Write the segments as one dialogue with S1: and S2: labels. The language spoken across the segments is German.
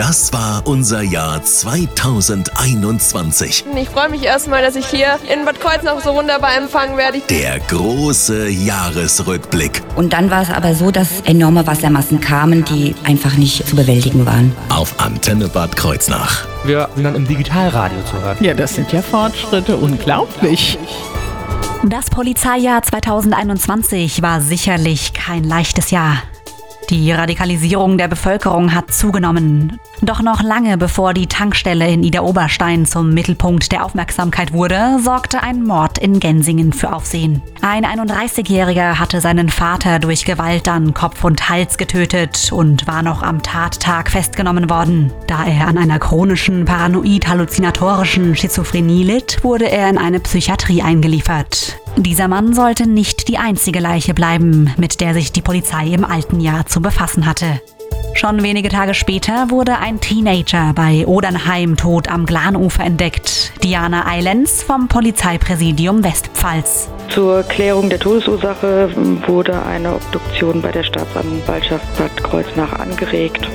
S1: Das war unser Jahr 2021.
S2: Ich freue mich erstmal, dass ich hier in Bad Kreuznach so wunderbar empfangen werde.
S1: Der große Jahresrückblick.
S3: Und dann war es aber so, dass enorme Wassermassen kamen, die einfach nicht zu bewältigen waren.
S1: Auf Antenne Bad Kreuznach.
S4: Wir sind dann im Digitalradio zu hören.
S5: Ja, das sind ja Fortschritte, unglaublich.
S6: Das Polizeijahr 2021 war sicherlich kein leichtes Jahr. Die Radikalisierung der Bevölkerung hat zugenommen. Doch noch lange bevor die Tankstelle in Ida-Oberstein zum Mittelpunkt der Aufmerksamkeit wurde, sorgte ein Mord in Gensingen für Aufsehen. Ein 31-Jähriger hatte seinen Vater durch Gewalt an Kopf und Hals getötet und war noch am Tattag festgenommen worden. Da er an einer chronischen paranoid-halluzinatorischen Schizophrenie litt, wurde er in eine Psychiatrie eingeliefert. Dieser Mann sollte nicht die einzige Leiche bleiben, mit der sich die Polizei im alten Jahr zu befassen hatte. Schon wenige Tage später wurde ein Teenager bei Odernheim tot am Glanufer entdeckt. Diana Eilens vom Polizeipräsidium Westpfalz.
S7: Zur Klärung der Todesursache wurde eine Obduktion bei der Staatsanwaltschaft Bad Kreuznach angeregt,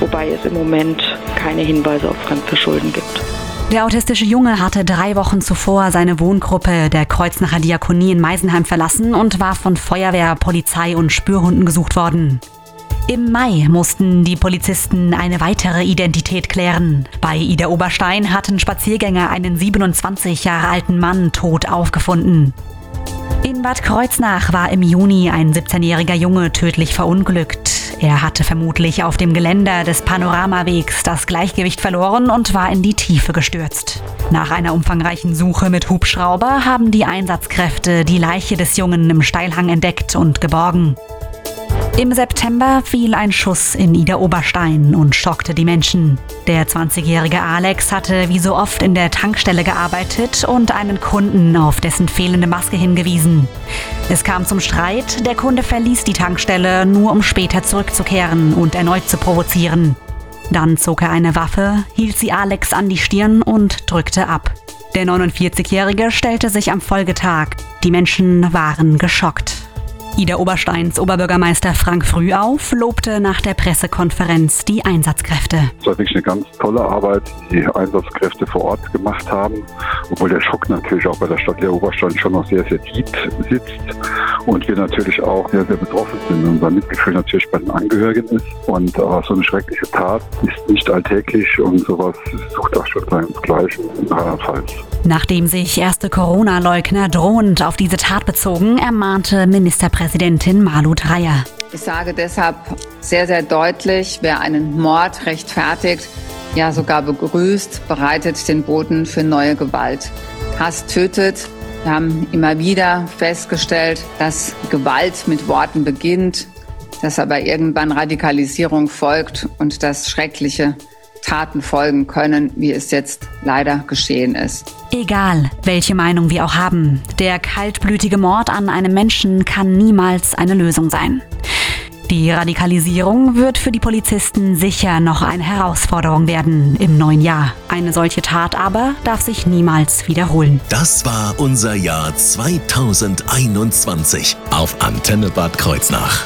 S7: wobei es im Moment keine Hinweise auf Fremdverschulden gibt.
S6: Der autistische Junge hatte drei Wochen zuvor seine Wohngruppe der Kreuznacher Diakonie in Meisenheim verlassen und war von Feuerwehr, Polizei und Spürhunden gesucht worden. Im Mai mussten die Polizisten eine weitere Identität klären. Bei Ida Oberstein hatten Spaziergänger einen 27 Jahre alten Mann tot aufgefunden. In Bad Kreuznach war im Juni ein 17-jähriger Junge tödlich verunglückt. Er hatte vermutlich auf dem Geländer des Panoramawegs das Gleichgewicht verloren und war in die Tiefe gestürzt. Nach einer umfangreichen Suche mit Hubschrauber haben die Einsatzkräfte die Leiche des Jungen im Steilhang entdeckt und geborgen. Im September fiel ein Schuss in Ida Oberstein und schockte die Menschen. Der 20-jährige Alex hatte wie so oft in der Tankstelle gearbeitet und einen Kunden auf dessen fehlende Maske hingewiesen. Es kam zum Streit, der Kunde verließ die Tankstelle, nur um später zurückzukehren und erneut zu provozieren. Dann zog er eine Waffe, hielt sie Alex an die Stirn und drückte ab. Der 49-Jährige stellte sich am Folgetag. Die Menschen waren geschockt. Ida Obersteins Oberbürgermeister Frank Frühauf lobte nach der Pressekonferenz die Einsatzkräfte.
S8: Es war wirklich eine ganz tolle Arbeit, die Einsatzkräfte vor Ort gemacht haben, obwohl der Schock natürlich auch bei der Stadt der Oberstein schon noch sehr, sehr tief sitzt und wir natürlich auch sehr, sehr betroffen sind. Unser Mitgefühl natürlich bei den Angehörigen ist und äh, so eine schreckliche Tat ist nicht alltäglich und sowas sucht auch schon seinesgleichen in Rheinland-Pfalz.
S6: Nachdem sich erste Corona-Leugner drohend auf diese Tat bezogen, ermahnte Ministerpräsidentin Malu Dreyer.
S9: Ich sage deshalb sehr, sehr deutlich, wer einen Mord rechtfertigt, ja sogar begrüßt, bereitet den Boden für neue Gewalt. Hass tötet. Wir haben immer wieder festgestellt, dass Gewalt mit Worten beginnt, dass aber irgendwann Radikalisierung folgt und das Schreckliche Taten folgen können, wie es jetzt leider geschehen ist.
S6: Egal, welche Meinung wir auch haben, der kaltblütige Mord an einem Menschen kann niemals eine Lösung sein. Die Radikalisierung wird für die Polizisten sicher noch eine Herausforderung werden im neuen Jahr. Eine solche Tat aber darf sich niemals wiederholen.
S1: Das war unser Jahr 2021 auf Antenne Bad Kreuznach.